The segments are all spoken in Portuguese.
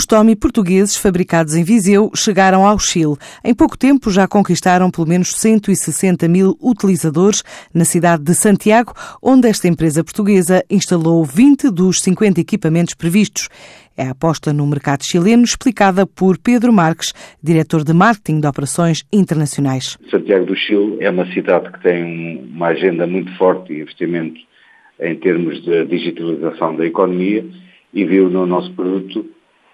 Os Tommy portugueses fabricados em Viseu chegaram ao Chile. Em pouco tempo já conquistaram pelo menos 160 mil utilizadores na cidade de Santiago, onde esta empresa portuguesa instalou 20 dos 50 equipamentos previstos. É a aposta no mercado chileno explicada por Pedro Marques, diretor de marketing de operações internacionais. Santiago do Chile é uma cidade que tem uma agenda muito forte de investimento em termos de digitalização da economia e viu no nosso produto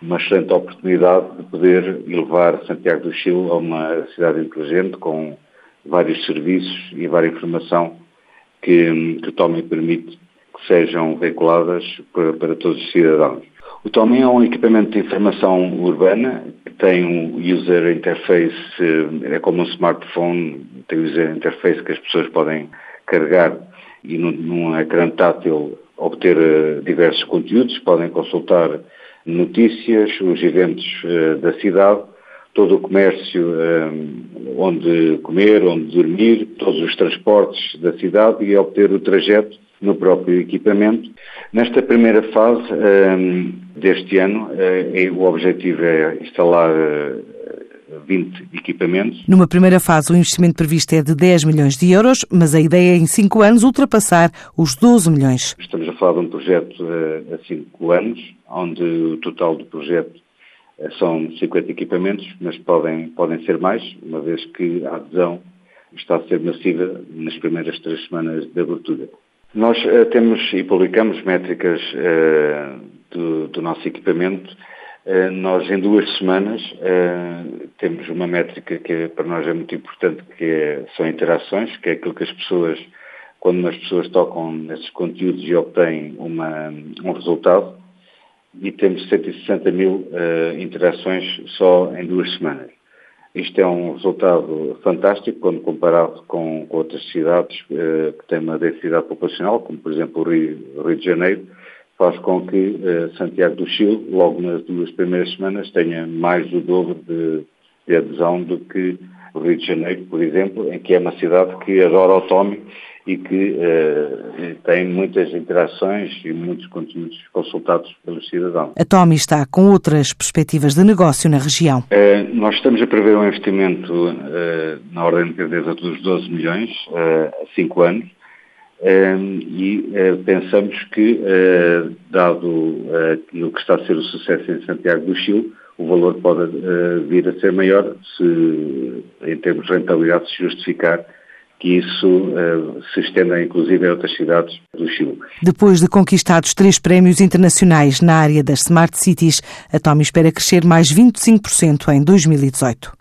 uma excelente oportunidade de poder elevar Santiago do Chile a uma cidade inteligente com vários serviços e várias informação que, que o Tommy permite que sejam veiculadas para, para todos os cidadãos. O Tommy é um equipamento de informação urbana que tem um user interface, é como um smartphone, tem um user interface que as pessoas podem carregar e num, num ecrã tátil obter eh, diversos conteúdos, podem consultar notícias, os eventos uh, da cidade, todo o comércio um, onde comer, onde dormir, todos os transportes da cidade e obter o trajeto no próprio equipamento. Nesta primeira fase um, deste ano, o objetivo é instalar 20 equipamentos. Numa primeira fase, o investimento previsto é de 10 milhões de euros, mas a ideia é em 5 anos ultrapassar os 12 milhões. Estamos a falar de um projeto uh, a 5 anos, onde o total do projeto uh, são 50 equipamentos, mas podem, podem ser mais, uma vez que a adesão está a ser massiva nas primeiras três semanas de abertura. Nós uh, temos e publicamos métricas do, do nosso equipamento eh, nós, em duas semanas, eh, temos uma métrica que para nós é muito importante, que é, são interações, que é aquilo que as pessoas, quando as pessoas tocam nesses conteúdos e obtêm uma, um resultado, e temos 160 mil uh, interações só em duas semanas. Isto é um resultado fantástico quando comparado com, com outras cidades que têm uma densidade populacional, como por exemplo o Rio, Rio de Janeiro, faz com que eh, Santiago do Chile, logo nas duas primeiras semanas, tenha mais do dobro de, de, adesão do que o Rio de Janeiro, por exemplo, em que é uma cidade que adora o Tommy e que eh, tem muitas interações e muitos conteúdos consultados pelos cidadãos. A Tommy está com outras perspectivas de negócio na região. Eh, nós estamos a prever um investimento na ordem de grandeza dos 12 milhões a 5 anos e uh, pensamos que, uh, dado aquilo que está a ser o sucesso em Santiago do Chile, o valor pode vir a ser maior se, em termos de rentabilidade, se justificar que isso se estenda inclusive a outras cidades do Chile. Depois de conquistados três prémios internacionais na área das Smart Cities, a Tommy espera crescer mais 25% em 2018.